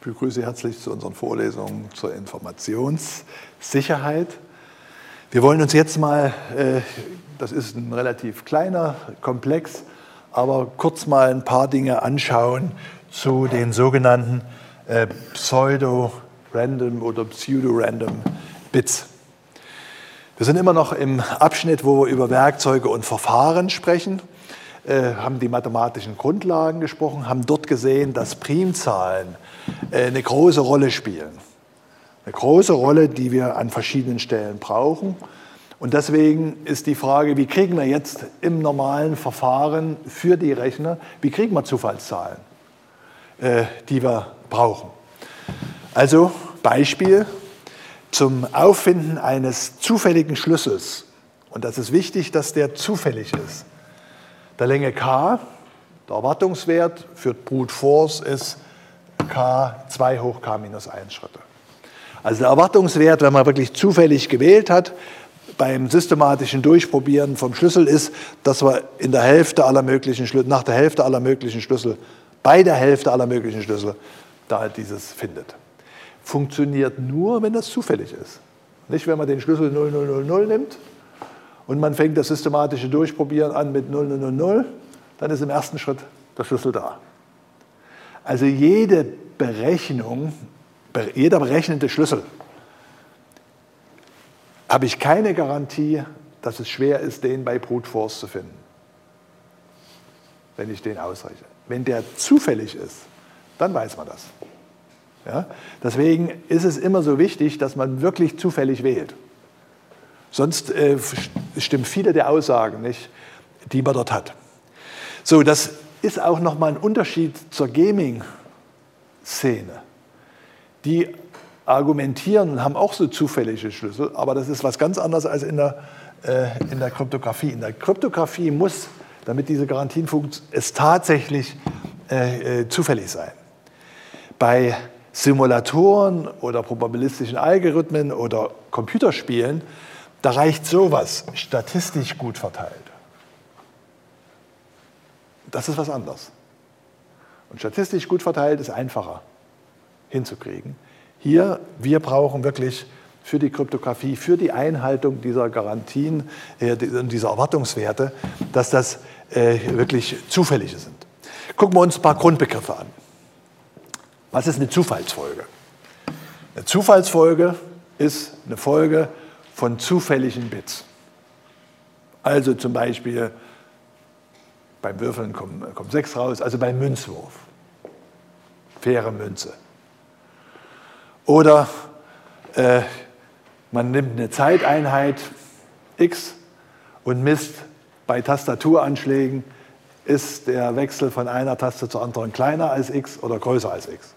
Ich begrüße Sie herzlich zu unseren Vorlesungen zur Informationssicherheit. Wir wollen uns jetzt mal, äh, das ist ein relativ kleiner Komplex, aber kurz mal ein paar Dinge anschauen zu den sogenannten äh, Pseudo-Random oder Pseudo-Random Bits. Wir sind immer noch im Abschnitt, wo wir über Werkzeuge und Verfahren sprechen, haben die mathematischen Grundlagen gesprochen, haben dort gesehen, dass Primzahlen äh, eine große Rolle spielen. Eine große Rolle, die wir an verschiedenen Stellen brauchen. Und deswegen ist die Frage, wie kriegen wir jetzt im normalen Verfahren für die Rechner, wie kriegen wir Zufallszahlen, äh, die wir brauchen. Also Beispiel, zum Auffinden eines zufälligen Schlüssels, und das ist wichtig, dass der zufällig ist, der Länge k, der Erwartungswert für Brute Force ist k 2 hoch k minus 1 Schritte. Also der Erwartungswert, wenn man wirklich zufällig gewählt hat, beim systematischen Durchprobieren vom Schlüssel ist, dass man in der Hälfte aller möglichen nach der Hälfte aller möglichen Schlüssel, bei der Hälfte aller möglichen Schlüssel, da halt dieses findet funktioniert nur, wenn das zufällig ist. Nicht, wenn man den Schlüssel 0000 nimmt und man fängt das systematische Durchprobieren an mit 0000, dann ist im ersten Schritt der Schlüssel da. Also jede Berechnung, jeder berechnete Schlüssel, habe ich keine Garantie, dass es schwer ist, den bei Brute Force zu finden, wenn ich den ausrechne. Wenn der zufällig ist, dann weiß man das. Ja? Deswegen ist es immer so wichtig, dass man wirklich zufällig wählt. Sonst äh, stimmen viele der Aussagen nicht, die man dort hat. So, das ist auch nochmal ein Unterschied zur Gaming-Szene. Die argumentieren und haben auch so zufällige Schlüssel, aber das ist was ganz anderes als in der, äh, in der Kryptographie. In der Kryptographie muss, damit diese Garantien funktionieren, es tatsächlich äh, äh, zufällig sein. Bei Simulatoren oder probabilistischen Algorithmen oder Computerspielen, da reicht sowas statistisch gut verteilt. Das ist was anderes. Und statistisch gut verteilt ist einfacher hinzukriegen. Hier, wir brauchen wirklich für die Kryptographie, für die Einhaltung dieser Garantien, äh, dieser Erwartungswerte, dass das äh, wirklich zufällige sind. Gucken wir uns ein paar Grundbegriffe an. Was ist eine Zufallsfolge? Eine Zufallsfolge ist eine Folge von zufälligen Bits. Also zum Beispiel beim Würfeln kommt, kommt 6 raus, also beim Münzwurf. Faire Münze. Oder äh, man nimmt eine Zeiteinheit x und misst bei Tastaturanschlägen, ist der Wechsel von einer Taste zur anderen kleiner als x oder größer als x.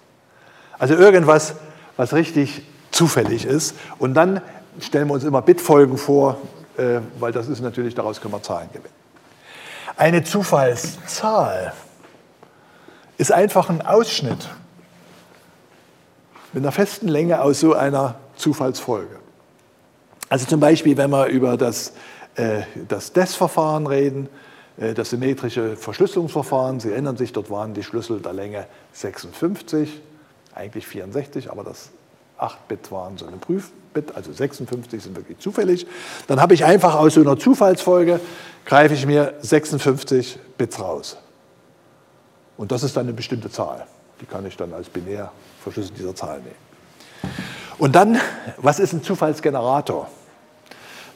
Also irgendwas, was richtig zufällig ist. Und dann stellen wir uns immer Bitfolgen vor, äh, weil das ist natürlich, daraus können wir Zahlen gewinnen. Eine Zufallszahl ist einfach ein Ausschnitt mit einer festen Länge aus so einer Zufallsfolge. Also zum Beispiel, wenn wir über das, äh, das DES-Verfahren reden, äh, das symmetrische Verschlüsselungsverfahren, Sie erinnern sich, dort waren die Schlüssel der Länge 56 eigentlich 64, aber das 8-Bit waren so eine Prüfbit, also 56 sind wirklich zufällig. Dann habe ich einfach aus so einer Zufallsfolge, greife ich mir 56 Bits raus. Und das ist dann eine bestimmte Zahl. Die kann ich dann als binär verschlüsselt dieser Zahl nehmen. Und dann, was ist ein Zufallsgenerator?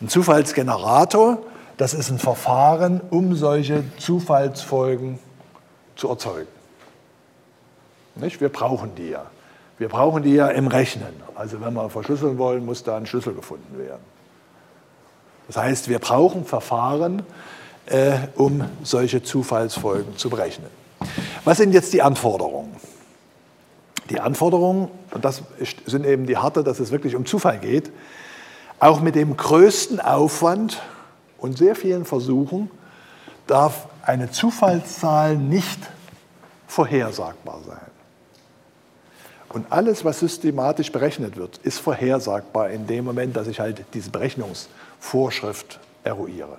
Ein Zufallsgenerator, das ist ein Verfahren, um solche Zufallsfolgen zu erzeugen. Nicht? Wir brauchen die ja. Wir brauchen die ja im Rechnen. Also wenn wir verschlüsseln wollen, muss da ein Schlüssel gefunden werden. Das heißt, wir brauchen Verfahren, äh, um solche Zufallsfolgen zu berechnen. Was sind jetzt die Anforderungen? Die Anforderungen, und das sind eben die harte, dass es wirklich um Zufall geht, auch mit dem größten Aufwand und sehr vielen Versuchen darf eine Zufallszahl nicht vorhersagbar sein. Und alles, was systematisch berechnet wird, ist vorhersagbar in dem Moment, dass ich halt diese Berechnungsvorschrift eruiere.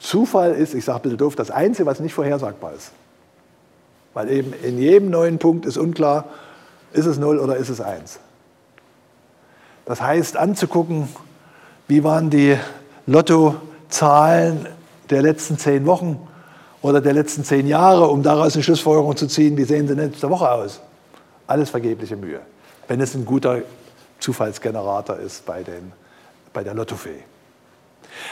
Zufall ist, ich sage ein bisschen doof, das Einzige, was nicht vorhersagbar ist. Weil eben in jedem neuen Punkt ist unklar, Ist es 0 oder ist es 1? Das heißt, anzugucken, wie waren die Lottozahlen der letzten zehn Wochen oder der letzten zehn Jahre, um daraus eine Schlussfolgerung zu ziehen, wie sehen sie nächste Woche aus. Alles vergebliche Mühe, wenn es ein guter Zufallsgenerator ist bei, den, bei der Lottofee.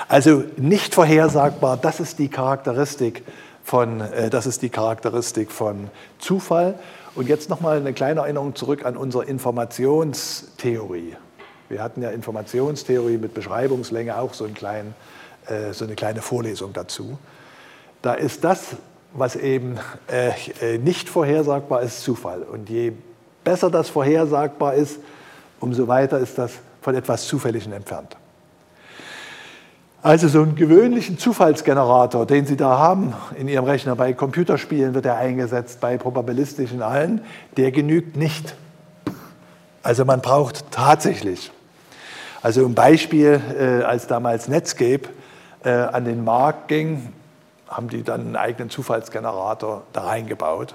Also nicht vorhersagbar, das ist die Charakteristik von, äh, das ist die Charakteristik von Zufall. Und jetzt nochmal eine kleine Erinnerung zurück an unsere Informationstheorie. Wir hatten ja Informationstheorie mit Beschreibungslänge auch so, einen kleinen, äh, so eine kleine Vorlesung dazu. Da ist das, was eben äh, äh, nicht vorhersagbar ist, Zufall. Und je besser das vorhersagbar ist, umso weiter ist das von etwas Zufälligem entfernt. Also so einen gewöhnlichen Zufallsgenerator, den Sie da haben in Ihrem Rechner, bei Computerspielen wird er eingesetzt, bei probabilistischen allen, der genügt nicht. Also man braucht tatsächlich, also ein Beispiel, äh, als damals Netscape äh, an den Markt ging, haben die dann einen eigenen Zufallsgenerator da reingebaut.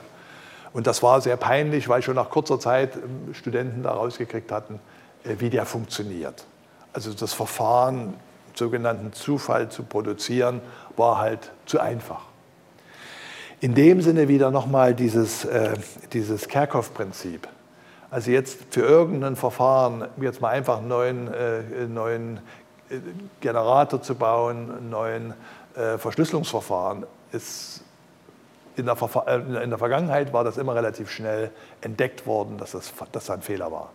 Und das war sehr peinlich, weil schon nach kurzer Zeit ähm, Studenten da rausgekriegt hatten, äh, wie der funktioniert. Also das Verfahren, sogenannten Zufall zu produzieren, war halt zu einfach. In dem Sinne wieder nochmal dieses, äh, dieses Kerkhoff-Prinzip. Also jetzt für irgendein Verfahren, jetzt mal einfach einen neuen, äh, neuen äh, Generator zu bauen, einen neuen Verschlüsselungsverfahren, ist in der, äh, in der, Vergangenheit war das immer relativ schnell entdeckt worden, dass das, dass das ein Fehler war.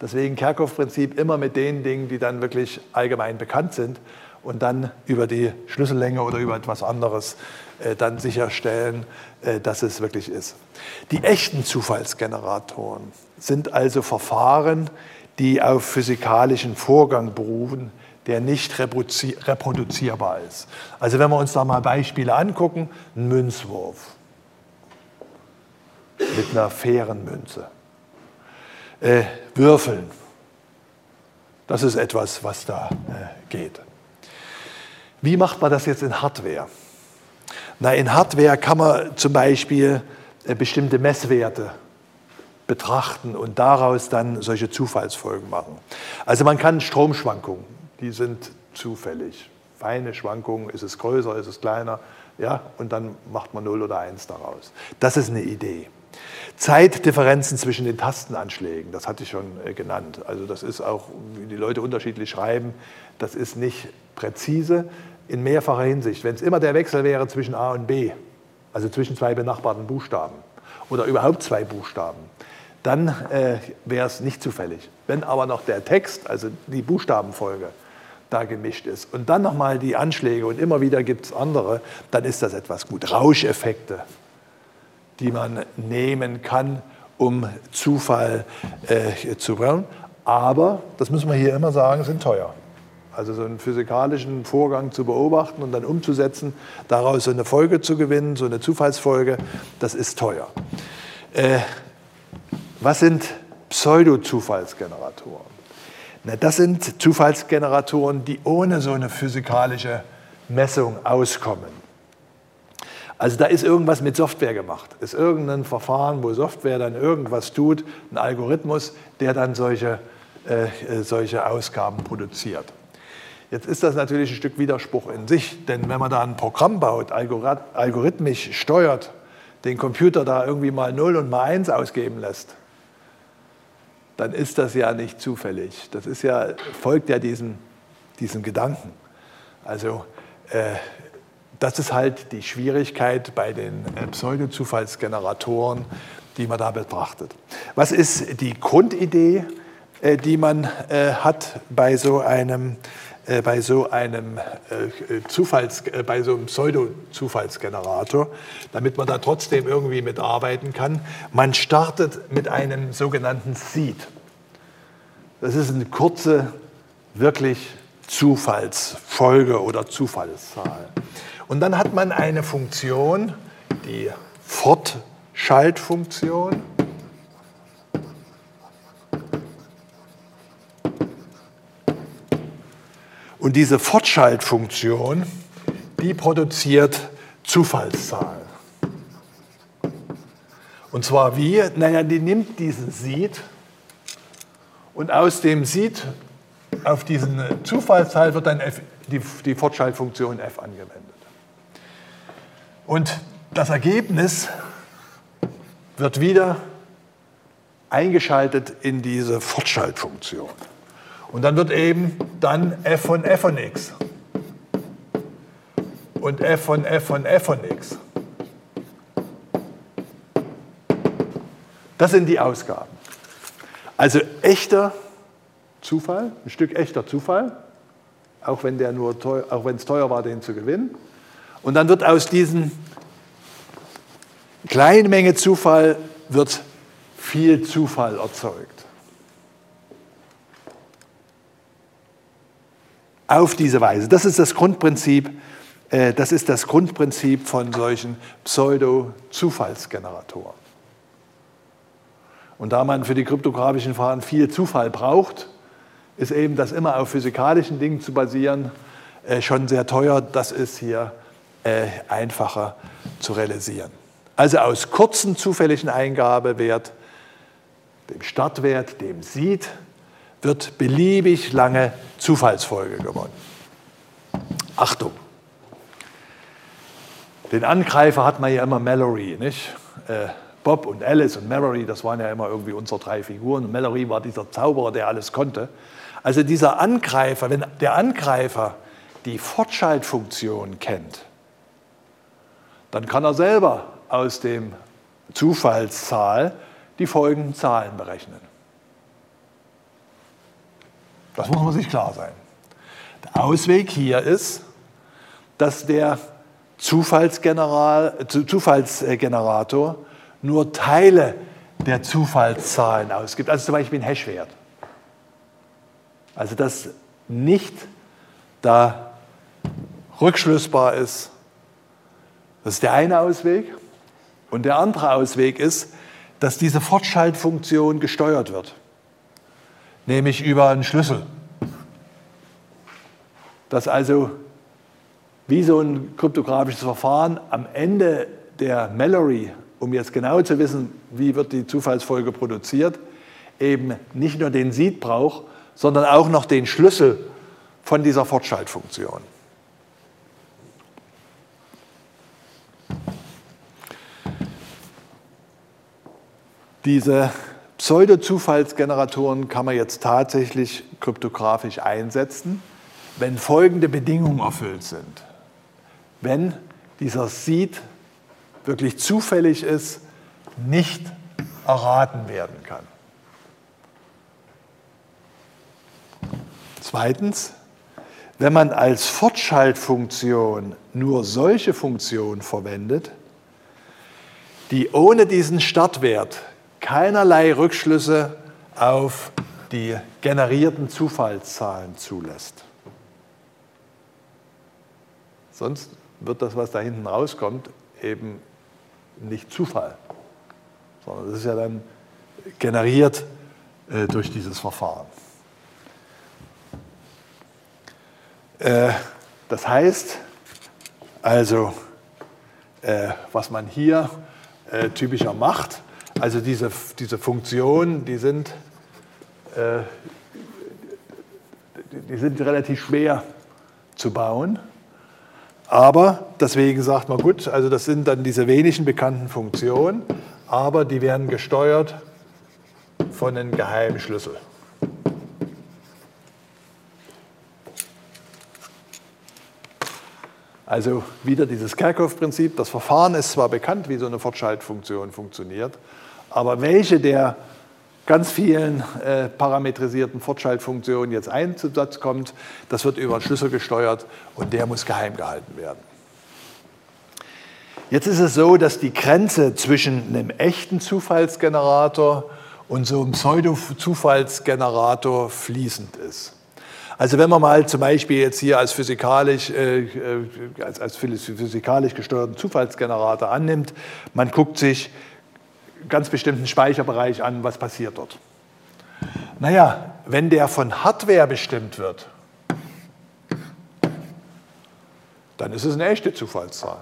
Deswegen Kerkhoff-Prinzip immer mit den Dingen, die dann wirklich allgemein bekannt sind und dann über die Schlüssellänge oder über etwas anderes äh, dann sicherstellen, äh, dass es wirklich ist. Die echten Zufallsgeneratoren sind also Verfahren, die auf physikalischen Vorgang berufen, der nicht reproduzierbar ist. Also wenn wir uns da mal Beispiele angucken, ein Münzwurf mit einer fairen Münze. Äh, Würfeln, das ist etwas, was da äh, geht. Wie macht man das jetzt in Hardware? Na, in Hardware kann man zum Beispiel äh, bestimmte Messwerte betrachten und daraus dann solche Zufallsfolgen machen. Also man kann Stromschwankungen, die sind zufällig. Feine Schwankungen, ist es größer, ist es kleiner, ja, und dann macht man 0 oder 1 daraus. Das ist eine Idee. Zeitdifferenzen zwischen den Tastenanschlägen, das hatte ich schon äh, genannt. Also das ist auch, wie die Leute unterschiedlich schreiben, das ist nicht präzise in mehrfacher Hinsicht. Wenn es immer der Wechsel wäre zwischen A und B, also zwischen zwei benachbarten Buchstaben oder überhaupt zwei Buchstaben, dann äh, wäre es nicht zufällig. Wenn aber noch der Text, also die Buchstabenfolge, da gemischt ist und dann nochmal die Anschläge und immer wieder gibt es andere, dann ist das etwas gut. Rauscheffekte, die man nehmen kann, um Zufall äh, zu bauen. Aber, das müssen wir hier immer sagen, sind teuer. Also so einen physikalischen Vorgang zu beobachten und dann umzusetzen, daraus so eine Folge zu gewinnen, so eine Zufallsfolge, das ist teuer. Äh, was sind Pseudo-Zufallsgeneratoren? Das sind Zufallsgeneratoren, die ohne so eine physikalische Messung auskommen. Also da ist irgendwas mit Software gemacht. Ist irgendein Verfahren, wo Software dann irgendwas tut, ein Algorithmus, der dann solche, äh, äh, solche Ausgaben produziert. Jetzt ist das natürlich ein Stück Widerspruch in sich, denn wenn man da ein Programm baut, algorithmisch steuert, den Computer da irgendwie mal 0 und mal 1 ausgeben lässt, dann ist das ja nicht zufällig. Das ist ja, folgt ja diesen, diesen Gedanken. Also äh, das ist halt die Schwierigkeit bei den äh, Pseudo-Zufallsgeneratoren, die man da betrachtet. Was ist die Grundidee, äh, die man äh, hat bei so einem, bei so einem Zufalls, bei so einem Pseudo-Zufallsgenerator, damit man da trotzdem irgendwie mitarbeiten kann? Man startet mit einem sogenannten Seed. Das ist eine kurze, wirklich Zufallsfolge oder Zufallszahl. Und dann hat man eine Funktion, die Fortschaltfunktion. Und diese Fortschaltfunktion, die produziert Zufallszahlen. Und zwar wie? Naja, die nimmt diesen Seed und aus dem Seed auf diesen Zufallsteil wird dann F, die, die Fortschaltfunktion f angewendet. Und das Ergebnis wird wieder eingeschaltet in diese Fortschaltfunktion. Und dann wird eben dann f von f von x und f von f von f von x. Das sind die Ausgaben. Also echter Zufall, ein Stück echter Zufall, auch wenn der teuer, es teuer war, den zu gewinnen. Und dann wird aus diesen kleinen Menge Zufall wird viel Zufall erzeugt. Auf diese Weise. Das ist das Grundprinzip, äh, das ist das Grundprinzip von solchen Pseudo-Zufallsgeneratoren. Und da man für die kryptografischen Verfahren viel Zufall braucht, ist eben das immer auf physikalischen Dingen zu basieren äh, schon sehr teuer. Das ist hier äh, einfacher zu realisieren. Also aus kurzen zufälligen Eingabewert, dem Startwert, dem Seed, wird beliebig lange Zufallsfolge gewonnen. Achtung! Den Angreifer hat man ja immer Mallory, nicht? Äh, Bob und Alice und Mallory, das waren ja immer irgendwie unsere drei Figuren. Und Mallory war dieser Zauberer, der alles konnte. Also dieser Angreifer, wenn der Angreifer die Fortschaltfunktion kennt, dann kann er selber aus dem Zufallszahl die folgenden Zahlen berechnen. Das muss man sich klar sein. Der Ausweg hier ist, dass der Zufallsgenerator nur Teile der Zufallszahlen ausgibt, also zum Beispiel ein Hashwert. Also dass nicht da rückschlussbar ist. Das ist der eine Ausweg. Und der andere Ausweg ist, dass diese Fortschaltfunktion gesteuert wird, nämlich über einen Schlüssel. Dass also wie so ein kryptografisches Verfahren am Ende der Mallory, um jetzt genau zu wissen, wie wird die Zufallsfolge produziert, eben nicht nur den Seed braucht, sondern auch noch den Schlüssel von dieser Fortschaltfunktion. Diese Pseudo-Zufallsgeneratoren kann man jetzt tatsächlich kryptografisch einsetzen, wenn folgende Bedingungen erfüllt sind. Wenn dieser Seed wirklich zufällig ist, nicht erraten werden kann. Zweitens, wenn man als Fortschaltfunktion nur solche Funktionen verwendet, die ohne diesen Startwert keinerlei Rückschlüsse auf die generierten Zufallszahlen zulässt. Sonst wird das, was da hinten rauskommt, eben nicht Zufall, sondern es ist ja dann generiert äh, durch dieses Verfahren. Äh, das heißt also, äh, was man hier äh, typischer macht, also diese, diese Funktionen, die sind, die sind relativ schwer zu bauen. Aber deswegen sagt man, gut, also das sind dann diese wenigen bekannten Funktionen, aber die werden gesteuert von einem geheimen Schlüssel. Also wieder dieses Kerckhoff-Prinzip. Das Verfahren ist zwar bekannt, wie so eine Fortschaltfunktion funktioniert, aber welche der ganz vielen äh, parametrisierten Fortschaltfunktionen jetzt Einsatz kommt, das wird über einen Schlüssel gesteuert und der muss geheim gehalten werden. Jetzt ist es so, dass die Grenze zwischen einem echten Zufallsgenerator und so einem Pseudo-Zufallsgenerator fließend ist. Also wenn man mal zum Beispiel jetzt hier als physikalisch, äh, äh, als, als physikalisch gesteuerten Zufallsgenerator annimmt, man guckt sich ganz bestimmten Speicherbereich an, was passiert dort. Naja, wenn der von Hardware bestimmt wird, dann ist es eine echte Zufallszahl.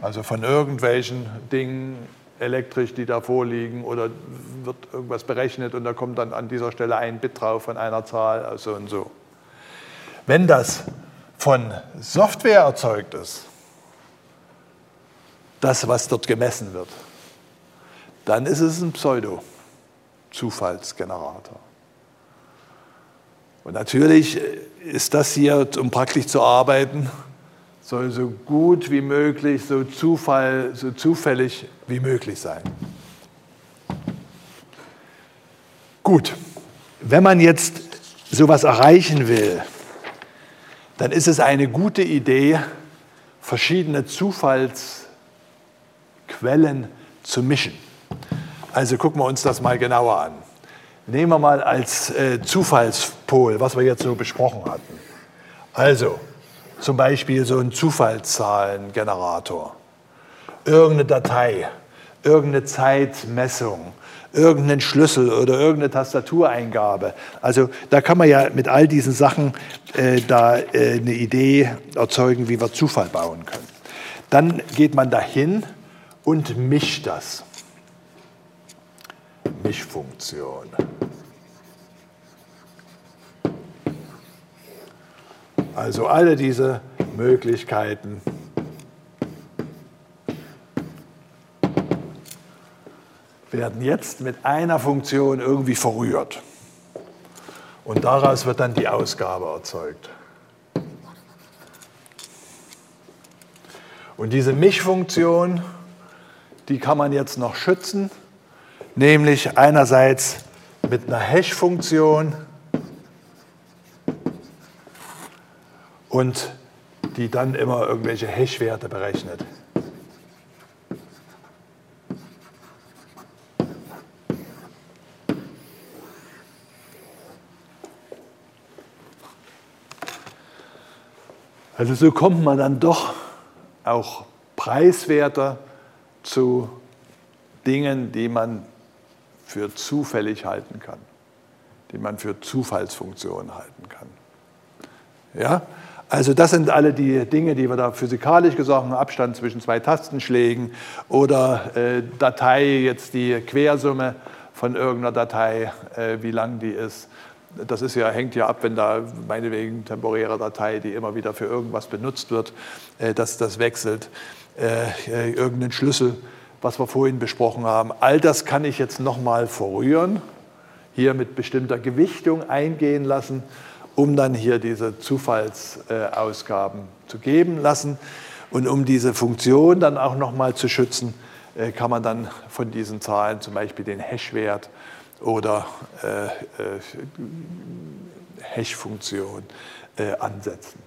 Also von irgendwelchen Dingen elektrisch, die da vorliegen, oder wird irgendwas berechnet und da kommt dann an dieser Stelle ein Bit drauf von einer Zahl, also und so. Wenn das von Software erzeugt ist, das, was dort gemessen wird, dann ist es ein Pseudo-Zufallsgenerator. Und natürlich ist das hier, um praktisch zu arbeiten, soll so gut wie möglich, so, Zufall, so zufällig wie möglich sein. Gut, wenn man jetzt sowas erreichen will, dann ist es eine gute Idee, verschiedene Zufallsquellen zu mischen. Also gucken wir uns das mal genauer an. Nehmen wir mal als äh, Zufallspol, was wir jetzt so besprochen hatten. Also zum Beispiel so ein Zufallszahlengenerator, irgendeine Datei, irgendeine Zeitmessung, irgendeinen Schlüssel oder irgendeine Tastatureingabe. Also da kann man ja mit all diesen Sachen äh, da äh, eine Idee erzeugen, wie wir Zufall bauen können. Dann geht man dahin und mischt das. Mischfunktion. Also alle diese Möglichkeiten werden jetzt mit einer Funktion irgendwie verrührt. Und daraus wird dann die Ausgabe erzeugt. Und diese Mischfunktion, die kann man jetzt noch schützen nämlich einerseits mit einer Hash-Funktion und die dann immer irgendwelche Hash-Werte berechnet. Also so kommt man dann doch auch preiswerter zu Dingen, die man für zufällig halten kann, die man für Zufallsfunktionen halten kann. Ja? Also das sind alle die Dinge, die wir da physikalisch gesagt haben, Abstand zwischen zwei Tastenschlägen oder äh, Datei, jetzt die Quersumme von irgendeiner Datei, äh, wie lang die ist. Das ist ja, hängt ja ab, wenn da meinetwegen temporäre Datei, die immer wieder für irgendwas benutzt wird, äh, dass das wechselt, äh, äh, irgendeinen Schlüssel was wir vorhin besprochen haben. All das kann ich jetzt nochmal verrühren, hier mit bestimmter Gewichtung eingehen lassen, um dann hier diese Zufallsausgaben zu geben lassen. Und um diese Funktion dann auch nochmal zu schützen, äh, kann man dann von diesen Zahlen zum Beispiel den Hash-Wert oder äh, äh, Hash-Funktion ansetzen.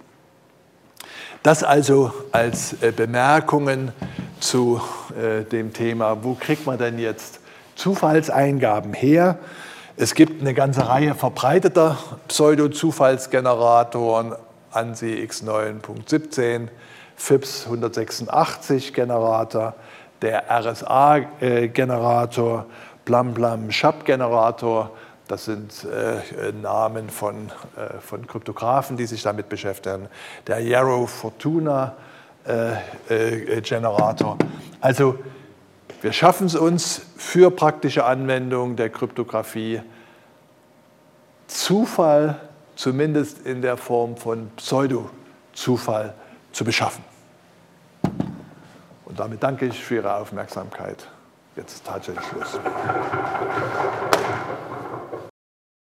Das also als Bemerkungen zu äh, dem Thema, wo kriegt man denn jetzt Zufallseingaben her? Es gibt eine ganze Reihe verbreiteter Pseudo-Zufallsgeneratoren, ANSI X9.17, FIPS 186 Generator, der RSA-Generator, Blam Blam Shab Generator. Das sind äh, Namen von, äh, von Kryptografen, die sich damit beschäftigen. Der Yarrow Fortuna äh, äh, Generator. Also wir schaffen es uns für praktische Anwendung der Kryptographie Zufall, zumindest in der Form von Pseudo-Zufall, zu beschaffen. Und damit danke ich für Ihre Aufmerksamkeit. Jetzt tatsächlich Schluss.